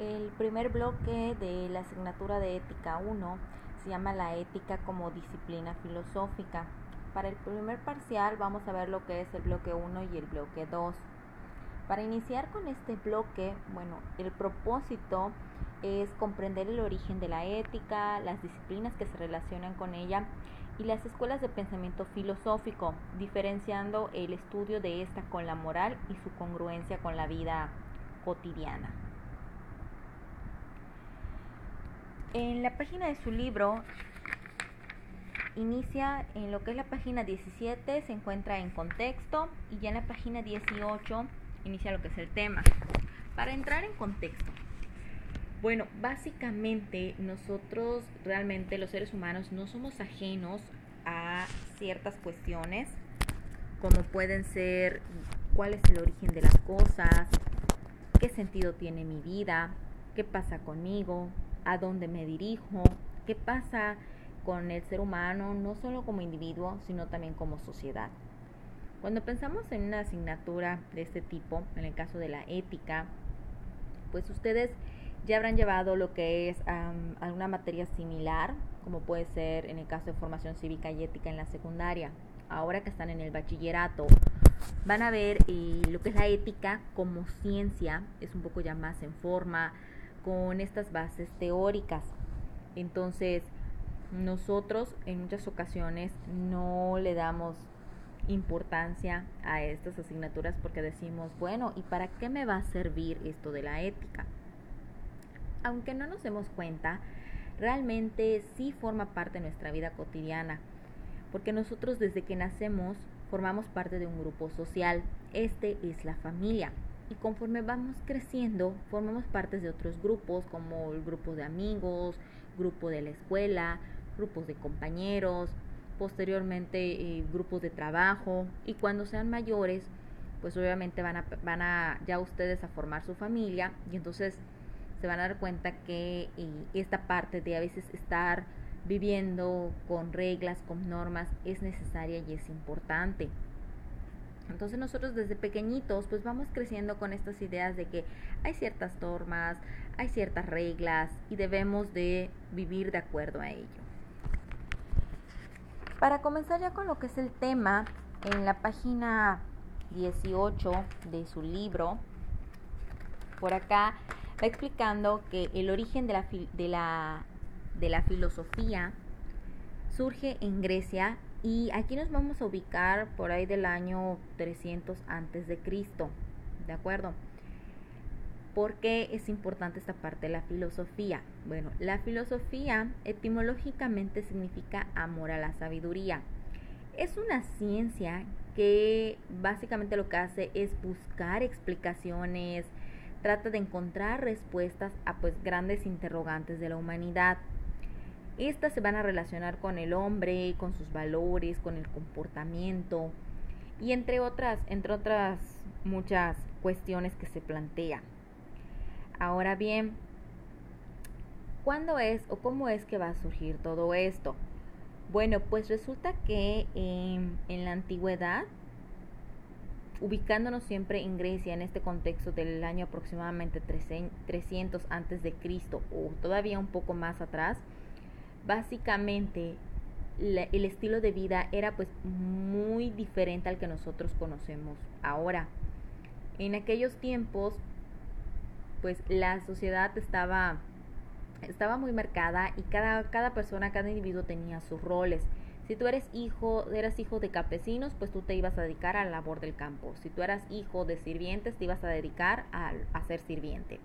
El primer bloque de la asignatura de ética 1 se llama la ética como disciplina filosófica. Para el primer parcial vamos a ver lo que es el bloque 1 y el bloque 2. Para iniciar con este bloque, bueno, el propósito es comprender el origen de la ética, las disciplinas que se relacionan con ella y las escuelas de pensamiento filosófico, diferenciando el estudio de esta con la moral y su congruencia con la vida cotidiana. En la página de su libro inicia en lo que es la página 17, se encuentra en contexto y ya en la página 18 inicia lo que es el tema. Para entrar en contexto, bueno, básicamente nosotros realmente los seres humanos no somos ajenos a ciertas cuestiones como pueden ser cuál es el origen de las cosas, qué sentido tiene mi vida, qué pasa conmigo, a dónde me dirijo, qué pasa con el ser humano, no solo como individuo, sino también como sociedad. Cuando pensamos en una asignatura de este tipo, en el caso de la ética, pues ustedes ya habrán llevado lo que es alguna materia similar, como puede ser en el caso de formación cívica y ética en la secundaria. Ahora que están en el bachillerato, van a ver eh, lo que es la ética como ciencia, es un poco ya más en forma, con estas bases teóricas. Entonces, nosotros en muchas ocasiones no le damos importancia a estas asignaturas porque decimos, bueno, ¿y para qué me va a servir esto de la ética? Aunque no nos demos cuenta, realmente sí forma parte de nuestra vida cotidiana, porque nosotros desde que nacemos formamos parte de un grupo social, este es la familia y conforme vamos creciendo formamos parte de otros grupos como el grupo de amigos, grupo de la escuela, grupos de compañeros, posteriormente eh, grupos de trabajo y cuando sean mayores pues obviamente van a, van a ya ustedes a formar su familia y entonces se van a dar cuenta que eh, esta parte de a veces estar viviendo con reglas, con normas es necesaria y es importante. Entonces nosotros desde pequeñitos pues vamos creciendo con estas ideas de que hay ciertas normas, hay ciertas reglas y debemos de vivir de acuerdo a ello. Para comenzar ya con lo que es el tema, en la página 18 de su libro, por acá va explicando que el origen de la, de la, de la filosofía surge en Grecia y aquí nos vamos a ubicar por ahí del año 300 antes de Cristo, ¿de acuerdo? ¿Por qué es importante esta parte de la filosofía? Bueno, la filosofía etimológicamente significa amor a la sabiduría. Es una ciencia que básicamente lo que hace es buscar explicaciones, trata de encontrar respuestas a pues grandes interrogantes de la humanidad. Estas se van a relacionar con el hombre, con sus valores, con el comportamiento y entre otras, entre otras muchas cuestiones que se plantean. Ahora bien, ¿cuándo es o cómo es que va a surgir todo esto? Bueno, pues resulta que en la antigüedad, ubicándonos siempre en Grecia en este contexto del año aproximadamente 300 antes de Cristo o todavía un poco más atrás, básicamente el estilo de vida era pues muy diferente al que nosotros conocemos ahora. En aquellos tiempos pues la sociedad estaba estaba muy marcada y cada, cada persona, cada individuo tenía sus roles. Si tú eres hijo, eras hijo de campesinos, pues tú te ibas a dedicar a la labor del campo. Si tú eras hijo de sirvientes, te ibas a dedicar a, a ser sirviente.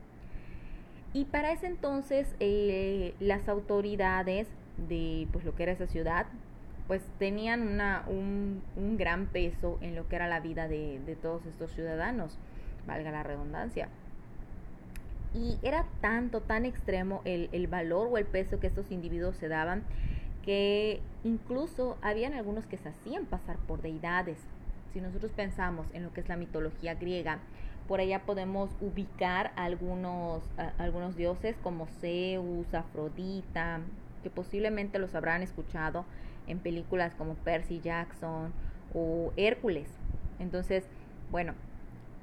Y para ese entonces eh, las autoridades de pues, lo que era esa ciudad, pues tenían una, un, un, gran peso en lo que era la vida de, de todos estos ciudadanos, valga la redundancia. Y era tanto, tan extremo el, el valor o el peso que estos individuos se daban, que incluso habían algunos que se hacían pasar por deidades. Si nosotros pensamos en lo que es la mitología griega, por allá podemos ubicar algunos, algunos dioses como Zeus, Afrodita, que posiblemente los habrán escuchado en películas como Percy Jackson o Hércules. Entonces, bueno,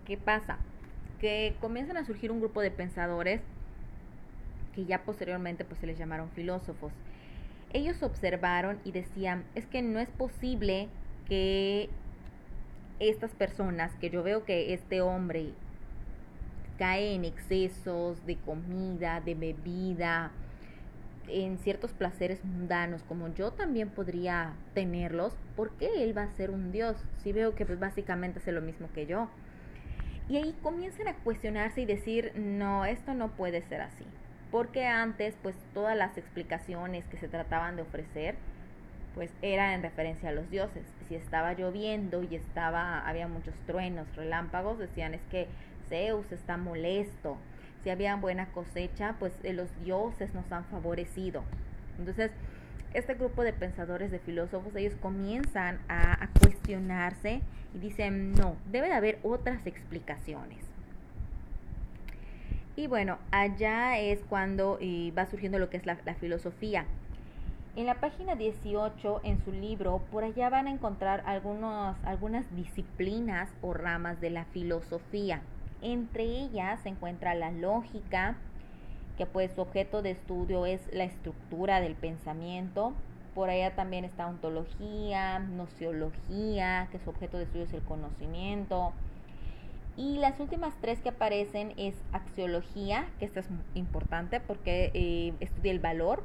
¿qué pasa? Que comienzan a surgir un grupo de pensadores que ya posteriormente pues se les llamaron filósofos. Ellos observaron y decían, es que no es posible que estas personas, que yo veo que este hombre cae en excesos de comida, de bebida, en ciertos placeres mundanos, como yo también podría tenerlos, ¿por qué él va a ser un Dios? Si veo que pues, básicamente hace lo mismo que yo. Y ahí comienzan a cuestionarse y decir, no, esto no puede ser así. Porque antes, pues todas las explicaciones que se trataban de ofrecer, pues eran en referencia a los dioses. Si estaba lloviendo y estaba, había muchos truenos, relámpagos, decían es que Zeus está molesto. Si había buena cosecha, pues eh, los dioses nos han favorecido. Entonces, este grupo de pensadores, de filósofos, ellos comienzan a, cuestionarse y dicen, no, debe de haber otras explicaciones. Y bueno, allá es cuando va surgiendo lo que es la filosofía. En la página 18, en su libro, por allá van a encontrar algunas disciplinas o ramas de la filosofía. Entre ellas se encuentra la lógica, que pues su objeto de estudio es la estructura del pensamiento. Por allá también está ontología, nociología, que su objeto de estudio es el conocimiento. Y las últimas tres que aparecen es axiología, que esta es importante porque eh, estudia el valor.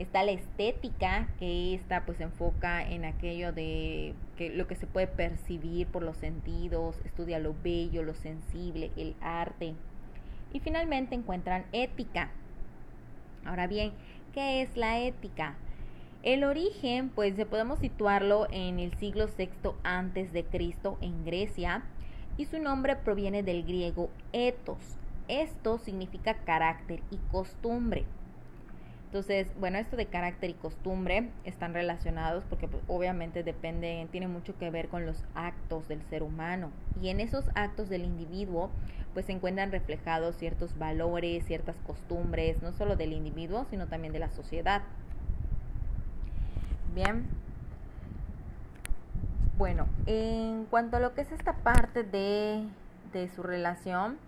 Está la estética, que esta pues enfoca en aquello de que lo que se puede percibir por los sentidos, estudia lo bello, lo sensible, el arte. Y finalmente encuentran ética. Ahora bien, ¿qué es la ética? El origen, pues podemos situarlo en el siglo VI antes de Cristo en Grecia y su nombre proviene del griego ethos. Esto significa carácter y costumbre. Entonces, bueno, esto de carácter y costumbre están relacionados porque pues, obviamente depende, tiene mucho que ver con los actos del ser humano. Y en esos actos del individuo, pues se encuentran reflejados ciertos valores, ciertas costumbres, no solo del individuo, sino también de la sociedad. Bien. Bueno, en cuanto a lo que es esta parte de, de su relación,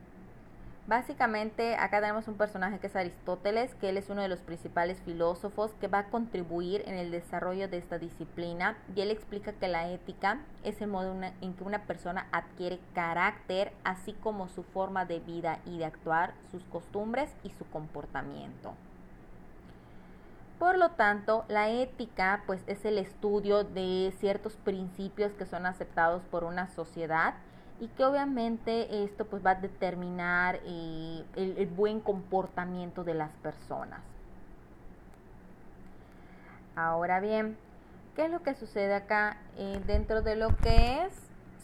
Básicamente acá tenemos un personaje que es Aristóteles, que él es uno de los principales filósofos que va a contribuir en el desarrollo de esta disciplina y él explica que la ética es el modo en que una persona adquiere carácter, así como su forma de vida y de actuar, sus costumbres y su comportamiento. Por lo tanto, la ética pues es el estudio de ciertos principios que son aceptados por una sociedad y que obviamente esto pues va a determinar eh, el, buen comportamiento de las personas. Ahora bien, ¿qué es lo que sucede acá? Eh, dentro de lo que es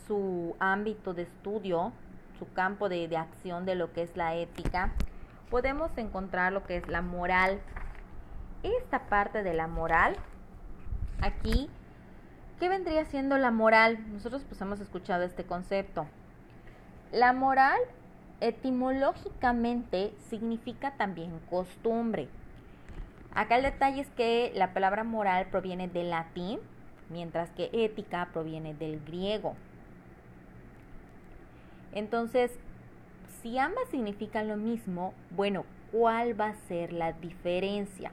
su ámbito de estudio, su campo de, de acción de lo que es la ética, podemos encontrar lo que es la moral. Esta parte de la moral, aquí ¿Qué vendría siendo la moral? Nosotros pues hemos escuchado este concepto. La moral etimológicamente significa también costumbre. Acá el detalle es que la palabra moral proviene del latín, mientras que ética proviene del griego. Entonces, si ambas significan lo mismo, bueno, ¿cuál va a ser la diferencia?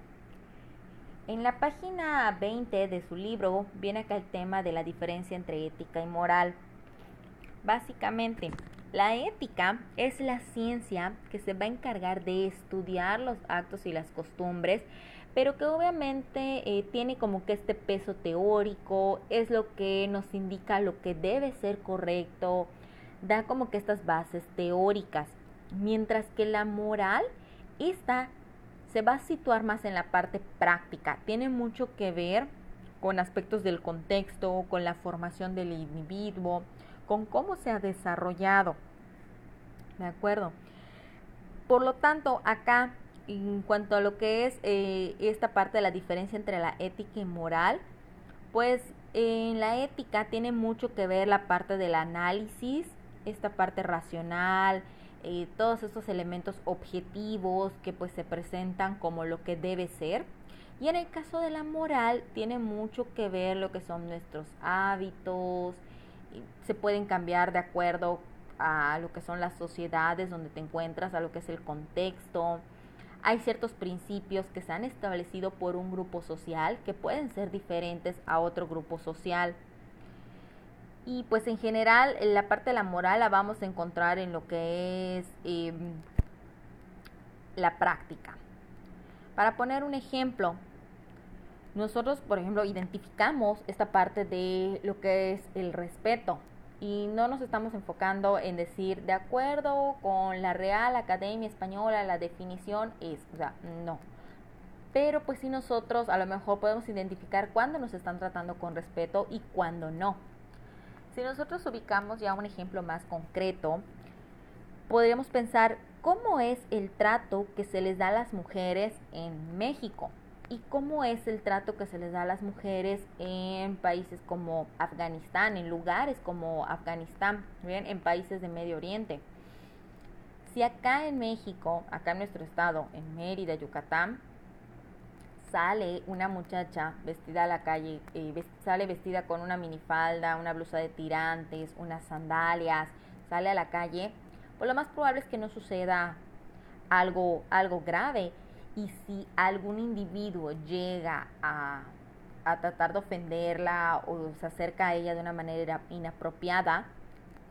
En la página 20 de su libro viene acá el tema de la diferencia entre ética y moral. Básicamente, la ética es la ciencia que se va a encargar de estudiar los actos y las costumbres, pero que obviamente eh, tiene como que este peso teórico, es lo que nos indica lo que debe ser correcto, da como que estas bases teóricas, mientras que la moral, esta se va a situar más en la parte práctica. Tiene mucho que ver con aspectos del contexto, con la formación del individuo, con cómo se ha desarrollado. ¿De acuerdo? Por lo tanto, acá, en cuanto a lo que es eh, esta parte de la diferencia entre la ética y moral, pues en la ética tiene mucho que ver la parte del análisis, esta parte racional, eh, todos estos elementos objetivos que pues se presentan como lo que debe ser. Y en el caso de la moral tiene mucho que ver lo que son nuestros hábitos, se pueden cambiar de acuerdo a lo que son las sociedades donde te encuentras, a lo que es el contexto, hay ciertos principios que se han establecido por un grupo social que pueden ser diferentes a otro grupo social. Y pues en general la parte de la moral la vamos a encontrar en lo que es em, la práctica. Para poner un ejemplo, nosotros, por ejemplo, identificamos esta parte de lo que es el respeto y no nos estamos enfocando en decir, de acuerdo con la Real Academia Española, la definición es, o sea, no. Pero pues si nosotros a lo mejor podemos identificar cuándo nos están tratando con respeto y cuándo no. Si nosotros ubicamos ya un ejemplo más concreto, podríamos pensar cómo es el trato que se les da a las mujeres en México y cómo es el trato que se les da a las mujeres en países como Afganistán, en lugares como Afganistán, ¿bien? en países de Medio Oriente. Si acá en México, acá en nuestro estado, en Mérida, Yucatán, sale una muchacha vestida a la calle, eh, sale vestida con una minifalda, una blusa de tirantes, unas sandalias, sale a la calle, pues lo más probable es que no suceda algo, algo grave y si algún individuo llega a, tratar de ofenderla o se acerca a ella de una manera inapropiada,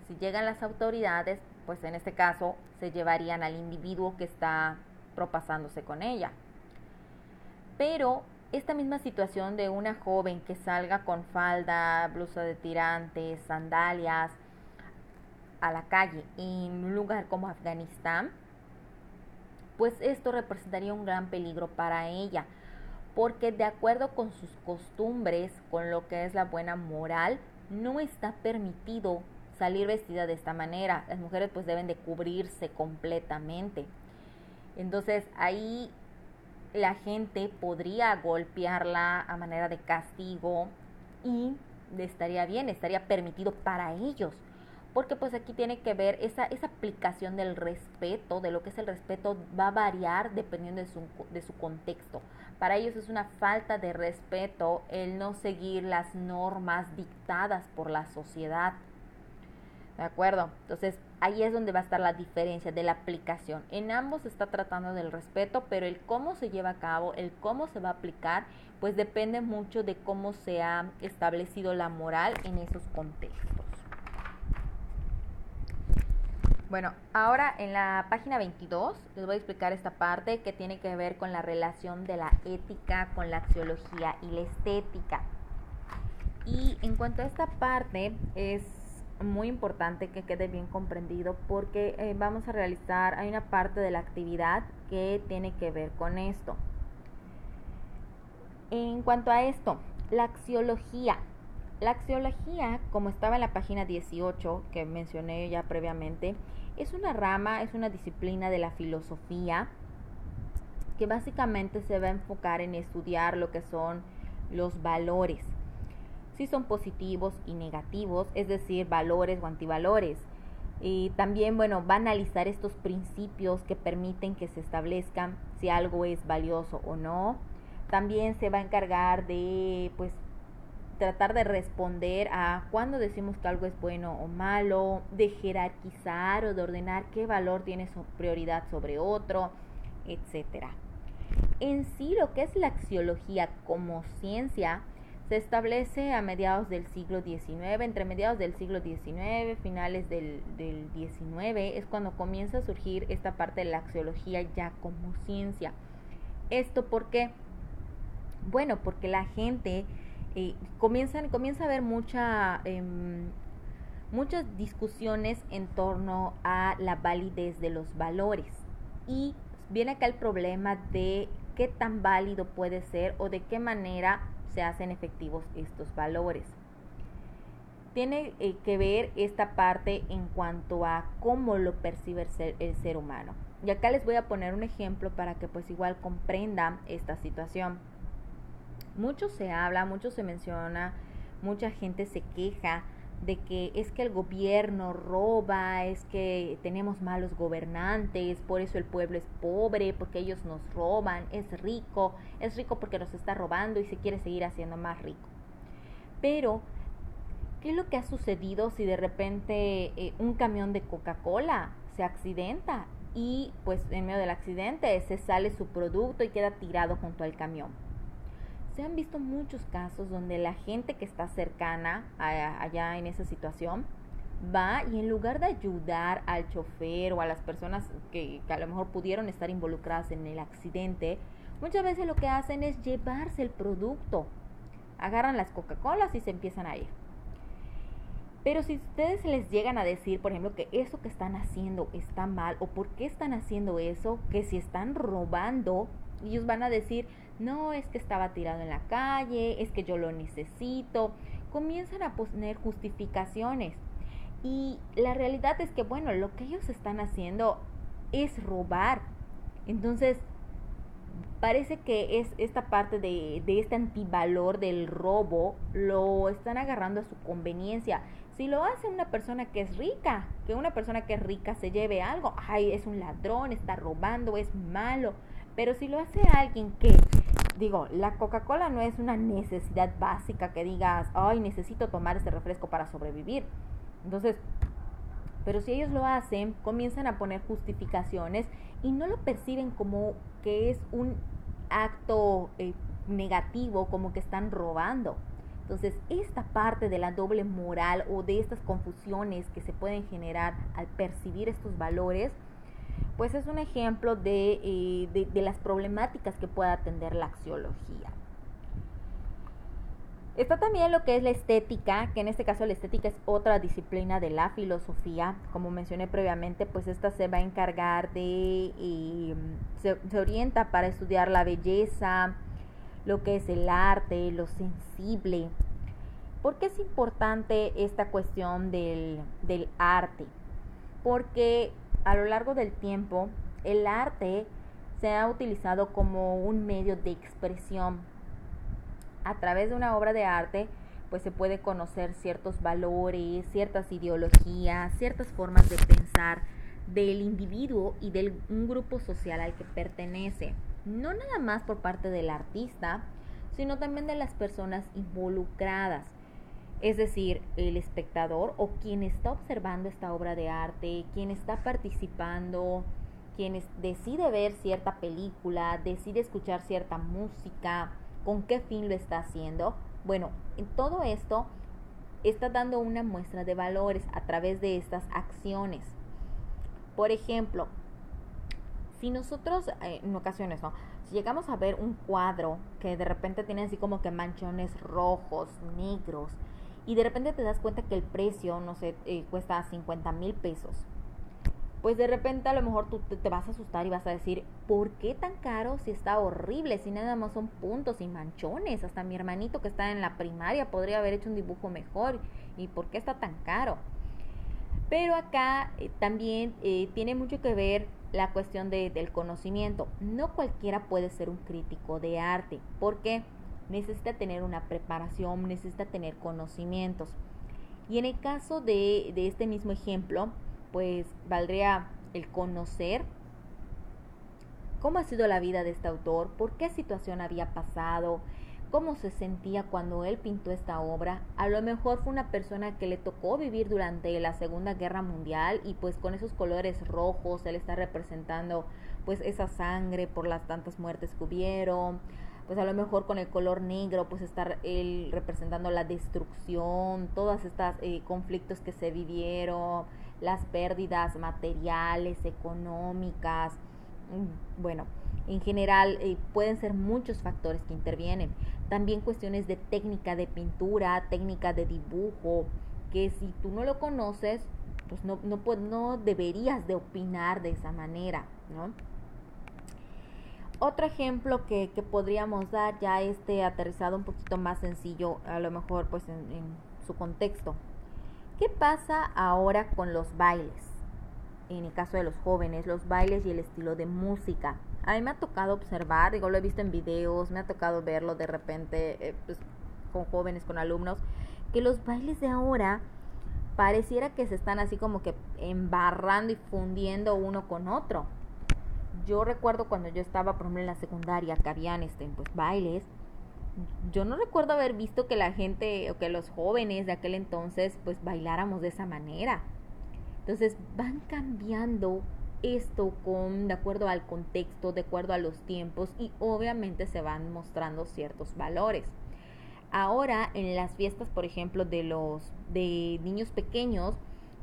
si llegan las autoridades, pues en este caso se llevarían al individuo que está propasándose con ella. Pero esta misma situación de una joven que salga con falda, blusa de tirantes, sandalias a la calle en un lugar como Afganistán, pues esto representaría un gran peligro para ella, porque de acuerdo con sus costumbres, con lo que es la buena moral, no está permitido salir vestida de esta manera. Las mujeres pues deben de cubrirse completamente. Entonces ahí la gente podría golpearla a manera de castigo y estaría bien, estaría permitido para ellos porque pues aquí tiene que ver esa, esa aplicación del respeto, de lo que es el respeto, va a variar dependiendo de su, de su contexto. Para ellos es una falta de respeto el no seguir las normas dictadas por la sociedad. ¿De acuerdo? Entonces ahí es donde va a estar la diferencia de la aplicación. En ambos se está tratando del respeto, pero el cómo se lleva a cabo, el cómo se va a aplicar, pues depende mucho de cómo se ha establecido la moral en esos contextos. Bueno, ahora en la página 22 les voy a explicar esta parte que tiene que ver con la relación de la ética con la axiología y la estética. Y en cuanto a esta parte es muy importante que quede bien comprendido porque eh, vamos a realizar, hay una parte de la actividad que tiene que ver con esto. En cuanto a esto, la axiología. La axiología, como estaba en la página 18 que mencioné ya previamente, es una rama, es una disciplina de la filosofía que básicamente se va a enfocar en estudiar lo que son los valores, si son positivos y negativos, es decir, valores o antivalores. Y también, bueno, va a analizar estos principios que permiten que se establezcan si algo es valioso o no. También se va a encargar de, pues, tratar de responder a cuando decimos que algo es bueno o malo, de jerarquizar o de ordenar qué valor tiene su prioridad sobre otro, etc. En sí, lo que es la axiología como ciencia se establece a mediados del siglo XIX, entre mediados del siglo XIX, finales del, del XIX, es cuando comienza a surgir esta parte de la axiología ya como ciencia. ¿Esto por qué? Bueno, porque la gente comienzan, comienza a haber mucha, em, muchas discusiones en torno a la validez de los valores. Y viene acá el problema de qué tan válido puede ser o de qué manera se hacen efectivos estos valores. Tiene eh, que ver esta parte en cuanto a cómo lo percibe el ser, el ser humano. Y acá les voy a poner un ejemplo para que pues igual comprendan esta situación. Mucho se habla, mucho se menciona, mucha gente se queja de que es que el gobierno roba, es que tenemos malos gobernantes, por eso el pueblo es pobre, porque ellos nos roban, es rico, es rico porque nos está robando y se quiere seguir haciendo más rico. Pero, ¿qué es lo que ha sucedido si de repente eh, un camión de Coca-Cola se accidenta y pues en medio del accidente se sale su producto y queda tirado junto al camión. Se han visto muchos casos donde la gente que está cercana allá en esa situación va y en lugar de ayudar al chofer o a las personas que, que, a lo mejor pudieron estar involucradas en el accidente, muchas veces lo que hacen es llevarse el producto. Agarran las Coca-Colas y se empiezan a ir. Pero si ustedes les llegan a decir, por ejemplo, que eso que están haciendo está mal o por qué están haciendo eso, que si están robando, ellos van a decir, no, es que estaba tirado en la calle, es que yo lo necesito. Comienzan a poner justificaciones. Y la realidad es que, bueno, lo que ellos están haciendo es robar. Entonces, parece que es esta parte de, de este antivalor del robo, lo están agarrando a su conveniencia. Si lo hace una persona que es rica, que una persona que es rica se lleve algo, ay, es un ladrón, está robando, es malo. Pero si lo hace alguien que, digo, la Coca-Cola no es una necesidad básica que digas, ay, necesito tomar este refresco para sobrevivir. Entonces, pero si ellos lo hacen, comienzan a poner justificaciones y no lo perciben como que es un acto eh, negativo, como que están robando. Entonces, esta parte de la doble moral o de estas confusiones que se pueden generar al percibir estos valores, pues es un ejemplo de, eh, de, las problemáticas que puede atender la axiología. Está también lo que es la estética, que en este caso la estética es otra disciplina de la filosofía. Como mencioné previamente, pues esta se va a encargar de, eh, se, se, orienta para estudiar la belleza, lo que es el arte, lo sensible. ¿Por qué es importante esta cuestión del, del arte? Porque a lo largo del tiempo el arte se ha utilizado como un medio de expresión. A través de una obra de arte, pues se puede conocer ciertos valores, ciertas ideologías, ciertas formas de pensar del individuo y de un grupo social al que pertenece no nada más por parte del artista, sino también de las personas involucradas. Es decir, el espectador o quien está observando esta obra de arte, quien está participando, quien decide ver cierta película, decide escuchar cierta música, con qué fin lo está haciendo. Bueno, en todo esto está dando una muestra de valores a través de estas acciones. Por ejemplo, si nosotros, eh, en ocasiones, ¿no? Si llegamos a ver un cuadro que de repente tiene así como que manchones rojos, negros, y de repente te das cuenta que el precio, no sé, eh, cuesta 50 mil pesos, pues de repente a lo mejor tú te, vas a asustar y vas a decir, ¿por qué tan caro si está horrible? Si nada más son puntos y manchones. Hasta mi hermanito que está en la primaria podría haber hecho un dibujo mejor. ¿Y por qué está tan caro? Pero acá eh, también eh, tiene mucho que ver la cuestión de, del conocimiento. No cualquiera puede ser un crítico de arte, porque necesita tener una preparación, necesita tener conocimientos. Y en el caso de, de este mismo ejemplo, pues valdría el conocer cómo ha sido la vida de este autor, por qué situación había pasado, cómo se sentía cuando él pintó esta obra. A lo mejor fue una persona que le tocó vivir durante la Segunda Guerra Mundial y pues con esos colores rojos él está representando pues esa sangre por las tantas muertes que hubieron. Pues a lo mejor con el color negro pues está él representando la destrucción, todas estas eh, conflictos que se vivieron, las pérdidas materiales, económicas. Mm, bueno, en general eh, pueden ser muchos factores que intervienen. También cuestiones de técnica de pintura, técnica de dibujo, que si tú no lo conoces, pues no, no, no deberías de opinar de esa manera, ¿no? Otro ejemplo que, podríamos dar ya este aterrizado un poquito más sencillo, a lo mejor pues en, en su contexto. ¿Qué pasa ahora con los bailes? En el caso de los jóvenes, los bailes y el estilo de música. A mí me ha tocado observar, digo, lo he visto en videos, me ha tocado verlo de repente eh, pues, con jóvenes, con alumnos, que los bailes de ahora pareciera que se están así como que embarrando y fundiendo uno con otro. Yo recuerdo cuando yo estaba, por ejemplo, en la secundaria, que habían este, pues, bailes, yo no recuerdo haber visto que la gente o que los jóvenes de aquel entonces pues bailáramos de esa manera. Entonces van cambiando esto con de acuerdo al contexto, de acuerdo a los tiempos y obviamente se van mostrando ciertos valores. Ahora en las fiestas, por ejemplo, de los de niños pequeños,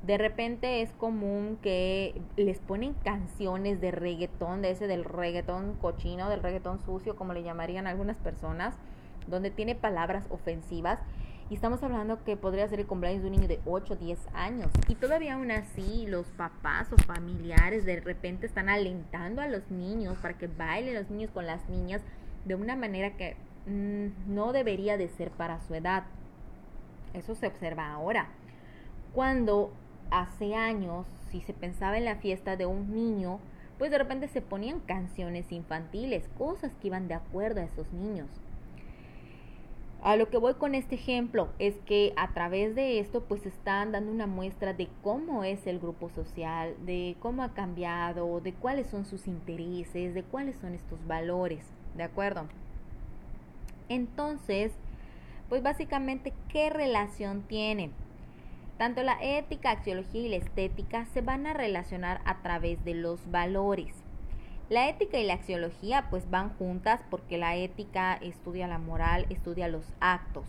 de repente es común que les ponen canciones de reggaetón, de ese del reggaetón cochino, del reggaetón sucio, como le llamarían algunas personas, donde tiene palabras ofensivas. Y estamos hablando que podría ser el cumpleaños de un niño de 8 o 10 años. Y todavía aún así los papás o familiares de repente están alentando a los niños para que bailen los niños con las niñas de una manera que mm, no debería de ser para su edad. Eso se observa ahora. Cuando hace años, si se pensaba en la fiesta de un niño, pues de repente se ponían canciones infantiles, cosas que iban de acuerdo a esos niños. A lo que voy con este ejemplo es que a través de esto pues están dando una muestra de cómo es el grupo social, de cómo ha cambiado, de cuáles son sus intereses, de cuáles son estos valores, ¿de acuerdo? Entonces, pues básicamente, ¿qué relación tiene? Tanto la ética, axiología y la estética se van a relacionar a través de los valores. La ética y la axiología pues van juntas porque la ética estudia la moral, estudia los actos.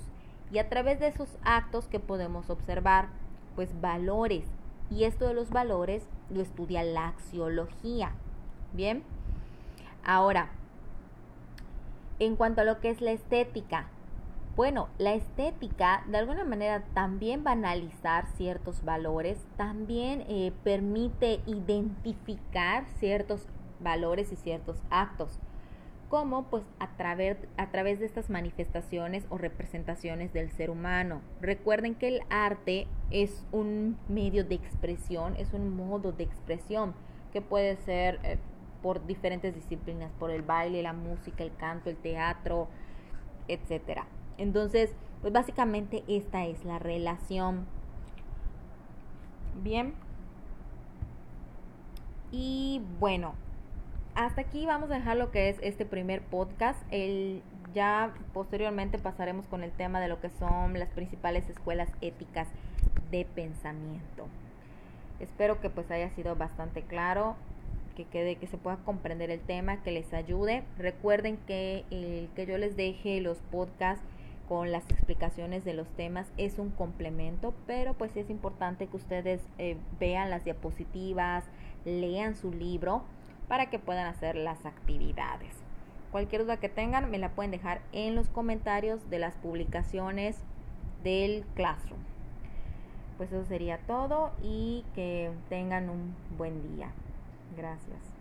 Y a través de esos actos que podemos observar, pues valores. Y esto de los valores lo estudia la axiología. Bien. Ahora, en cuanto a lo que es la estética, bueno, la estética de alguna manera también va a analizar ciertos valores, también eh, permite identificar ciertos valores y ciertos actos, como pues a través, a través de estas manifestaciones o representaciones del ser humano. Recuerden que el arte es un medio de expresión, es un modo de expresión que puede ser eh, por diferentes disciplinas, por el baile, la música, el canto, el teatro, etcétera. Entonces, pues básicamente esta es la relación. Bien. Y bueno, hasta aquí vamos a dejar lo que es este primer podcast. El, ya posteriormente pasaremos con el tema de lo que son las principales escuelas éticas de pensamiento. Espero que pues haya sido bastante claro, que quede, que se pueda comprender el tema, que les ayude. Recuerden que el que yo les deje los podcasts con las explicaciones de los temas es un complemento, pero pues es importante que ustedes eh, vean las diapositivas, lean su libro para que puedan hacer las actividades. Cualquier duda que tengan me la pueden dejar en los comentarios de las publicaciones del Classroom. Pues eso sería todo y que tengan un buen día. Gracias.